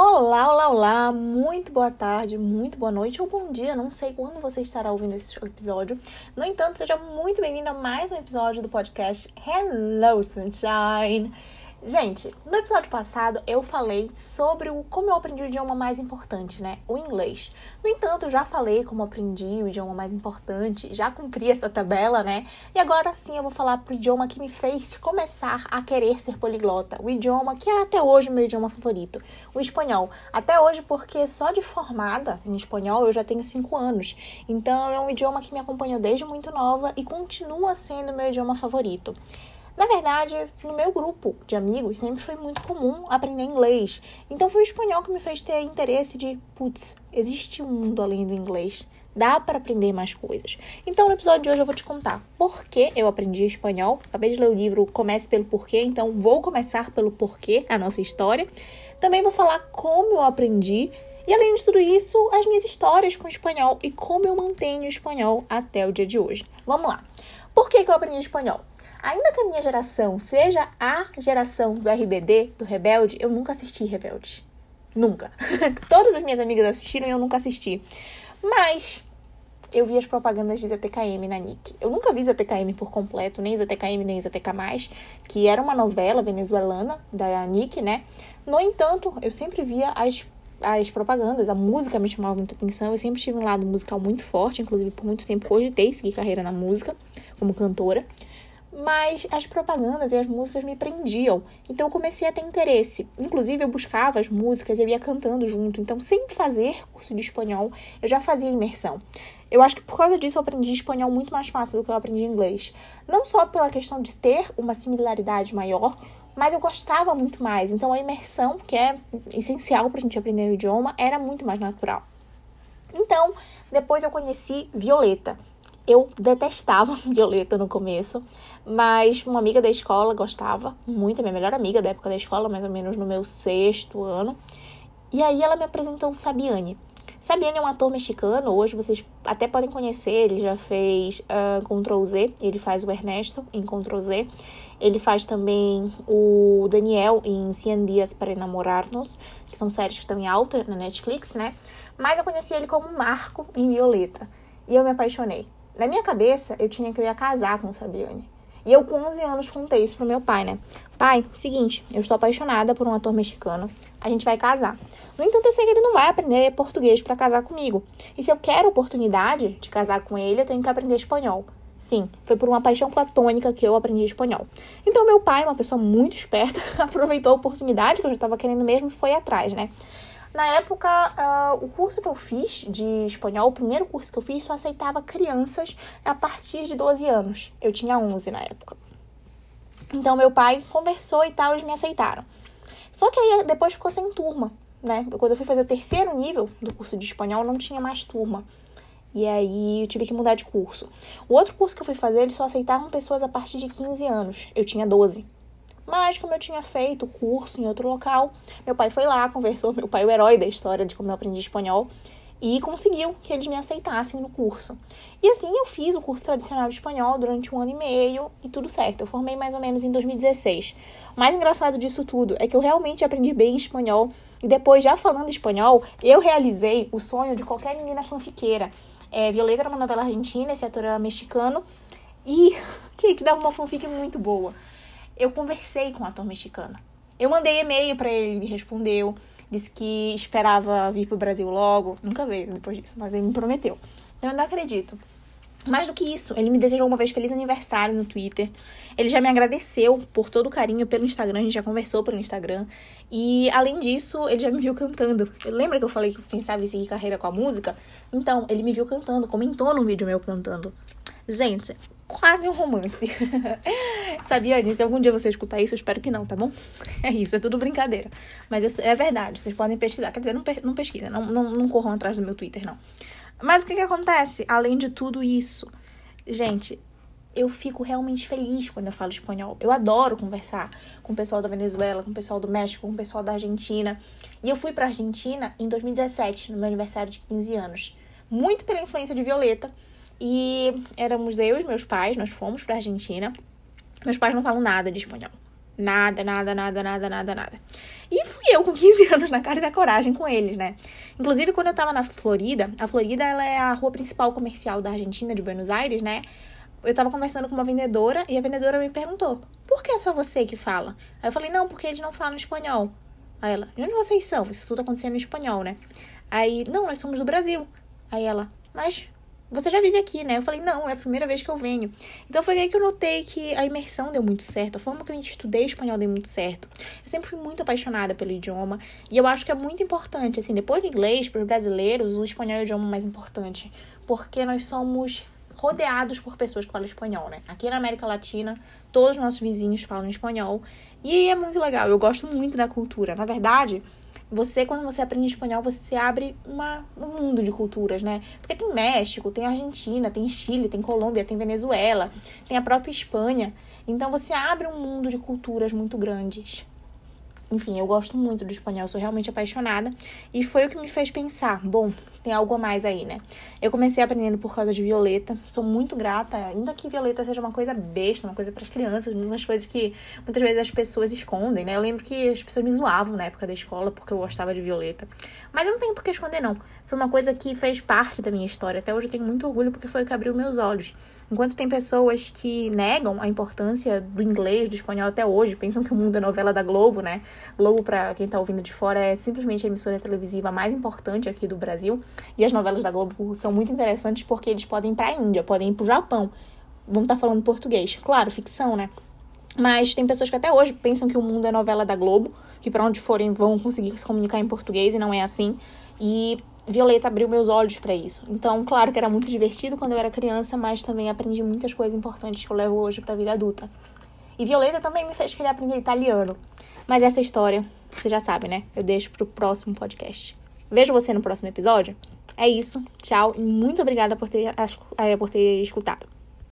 Olá, olá, olá, muito boa tarde, muito boa noite ou bom dia, não sei quando você estará ouvindo esse episódio. No entanto, seja muito bem-vindo a mais um episódio do podcast Hello Sunshine. Gente, no episódio passado eu falei sobre o como eu aprendi o idioma mais importante, né? O inglês. No entanto, eu já falei como aprendi o idioma mais importante, já cumpri essa tabela, né? E agora sim eu vou falar pro idioma que me fez começar a querer ser poliglota. O idioma que é até hoje o meu idioma favorito, o espanhol. Até hoje, porque só de formada em espanhol eu já tenho 5 anos. Então é um idioma que me acompanhou desde muito nova e continua sendo meu idioma favorito. Na verdade, no meu grupo de amigos sempre foi muito comum aprender inglês. Então foi o espanhol que me fez ter interesse de, putz, existe um mundo além do inglês. Dá para aprender mais coisas. Então, no episódio de hoje eu vou te contar por que eu aprendi espanhol. Acabei de ler o livro Comece pelo Porquê, então vou começar pelo porquê, a nossa história. Também vou falar como eu aprendi e além de tudo isso, as minhas histórias com o espanhol e como eu mantenho o espanhol até o dia de hoje. Vamos lá. Por que, que eu aprendi espanhol? Ainda que a minha geração seja a geração do RBD, do Rebelde, eu nunca assisti Rebelde. Nunca. Todas as minhas amigas assistiram e eu nunca assisti. Mas eu vi as propagandas de ZTKM na Nick. Eu nunca vi ZTKM por completo, nem ZTKM nem ZTK+, que era uma novela venezuelana da Nick, né? No entanto, eu sempre via as as propagandas, a música me chamava muita atenção. Eu sempre tive um lado musical muito forte, inclusive por muito tempo cogitei seguir carreira na música como cantora mas as propagandas e as músicas me prendiam. Então eu comecei a ter interesse. Inclusive eu buscava as músicas e eu ia cantando junto. Então, sem fazer curso de espanhol, eu já fazia imersão. Eu acho que por causa disso eu aprendi espanhol muito mais fácil do que eu aprendi inglês. Não só pela questão de ter uma similaridade maior, mas eu gostava muito mais. Então a imersão, que é essencial para a gente aprender o idioma, era muito mais natural. Então, depois eu conheci Violeta. Eu detestava Violeta no começo, mas uma amiga da escola gostava muito, minha melhor amiga da época da escola, mais ou menos no meu sexto ano. E aí ela me apresentou o Sabiane. Sabiane é um ator mexicano, hoje vocês até podem conhecer, ele já fez uh, Ctrl Z, ele faz o Ernesto em Ctrl Z. Ele faz também o Daniel em 100 Dias para Enamorar-nos, que são séries que estão em alta na Netflix, né? Mas eu conheci ele como Marco em Violeta. E eu me apaixonei. Na minha cabeça, eu tinha que eu ia casar com o Sabiane. E eu, com 11 anos, contei isso pro meu pai, né? Pai, seguinte, eu estou apaixonada por um ator mexicano. A gente vai casar. No entanto, eu sei que ele não vai aprender português para casar comigo. E se eu quero oportunidade de casar com ele, eu tenho que aprender espanhol. Sim, foi por uma paixão platônica que eu aprendi espanhol. Então, meu pai, uma pessoa muito esperta, aproveitou a oportunidade que eu já estava querendo mesmo e foi atrás, né? Na época, uh, o curso que eu fiz de espanhol, o primeiro curso que eu fiz, só aceitava crianças a partir de 12 anos. Eu tinha 11 na época. Então, meu pai conversou e tal, eles me aceitaram. Só que aí depois ficou sem turma, né? Quando eu fui fazer o terceiro nível do curso de espanhol, não tinha mais turma. E aí eu tive que mudar de curso. O outro curso que eu fui fazer, eles só aceitavam pessoas a partir de 15 anos. Eu tinha 12. Mas, como eu tinha feito curso em outro local, meu pai foi lá, conversou, meu pai é o herói da história de como eu aprendi espanhol, e conseguiu que eles me aceitassem no curso. E assim eu fiz o curso tradicional de espanhol durante um ano e meio e tudo certo. Eu formei mais ou menos em 2016. O mais engraçado disso tudo é que eu realmente aprendi bem espanhol e depois, já falando espanhol, eu realizei o sonho de qualquer menina fanfiqueira. É, Violeta era uma novela argentina, esse ator era mexicano e, gente, dava uma fanfic muito boa eu conversei com o ator mexicano. Eu mandei e-mail para ele, ele me respondeu, disse que esperava vir pro Brasil logo. Nunca veio depois disso, mas ele me prometeu. Eu ainda acredito. Mais do que isso, ele me desejou uma vez feliz aniversário no Twitter. Ele já me agradeceu por todo o carinho pelo Instagram, a gente já conversou pelo Instagram. E além disso, ele já me viu cantando. Lembra que eu falei que eu pensava em seguir carreira com a música? Então, ele me viu cantando, comentou no vídeo meu cantando. Gente, quase um romance. Sabia? Se algum dia você escutar isso, eu espero que não, tá bom? É isso, é tudo brincadeira. Mas eu, é verdade, vocês podem pesquisar. Quer dizer, não, não pesquisa, não, não, não corram atrás do meu Twitter, não. Mas o que, que acontece? Além de tudo isso, gente, eu fico realmente feliz quando eu falo espanhol. Eu adoro conversar com o pessoal da Venezuela, com o pessoal do México, com o pessoal da Argentina. E eu fui pra Argentina em 2017, no meu aniversário de 15 anos. Muito pela influência de Violeta e éramos eu e meus pais, nós fomos pra Argentina. Meus pais não falam nada de espanhol. Nada, nada, nada, nada, nada, nada. E fui eu com 15 anos na cara e da coragem com eles, né? Inclusive, quando eu tava na Florida, a Florida ela é a rua principal comercial da Argentina, de Buenos Aires, né? Eu tava conversando com uma vendedora e a vendedora me perguntou: por que é só você que fala? Aí eu falei: não, porque eles não falam espanhol. Aí ela: de onde vocês são? Isso tudo acontecendo em espanhol, né? Aí, não, nós somos do Brasil. Aí ela: mas você já vive aqui, né? Eu falei, não, é a primeira vez que eu venho. Então foi aí que eu notei que a imersão deu muito certo, a forma que eu estudei espanhol deu muito certo. Eu sempre fui muito apaixonada pelo idioma e eu acho que é muito importante, assim, depois do inglês, para os brasileiros, o espanhol é o idioma mais importante, porque nós somos rodeados por pessoas que falam espanhol, né? Aqui na América Latina, todos os nossos vizinhos falam espanhol e é muito legal. Eu gosto muito da cultura. Na verdade, você, quando você aprende espanhol, você abre uma, um mundo de culturas, né? Porque tem México, tem Argentina, tem Chile, tem Colômbia, tem Venezuela, tem a própria Espanha. Então você abre um mundo de culturas muito grandes. Enfim, eu gosto muito do espanhol, sou realmente apaixonada. E foi o que me fez pensar: bom, tem algo a mais aí, né? Eu comecei aprendendo por causa de Violeta, sou muito grata, ainda que Violeta seja uma coisa besta, uma coisa para as crianças, umas coisas que muitas vezes as pessoas escondem, né? Eu lembro que as pessoas me zoavam na época da escola porque eu gostava de Violeta. Mas eu não tenho por que esconder, não. Foi uma coisa que fez parte da minha história. Até hoje eu tenho muito orgulho porque foi o que abriu meus olhos. Enquanto tem pessoas que negam a importância do inglês, do espanhol até hoje, pensam que o mundo é novela da Globo, né? Globo, para quem tá ouvindo de fora, é simplesmente a emissora televisiva mais importante aqui do Brasil. E as novelas da Globo são muito interessantes porque eles podem ir pra Índia, podem ir pro Japão. Vão estar tá falando português. Claro, ficção, né? Mas tem pessoas que até hoje pensam que o mundo é novela da Globo, que para onde forem vão conseguir se comunicar em português e não é assim. E Violeta abriu meus olhos para isso. Então, claro que era muito divertido quando eu era criança, mas também aprendi muitas coisas importantes que eu levo hoje para a vida adulta. E Violeta também me fez querer aprender italiano. Mas essa história, você já sabe, né? Eu deixo pro próximo podcast. Vejo você no próximo episódio. É isso. Tchau e muito obrigada por ter, por ter escutado.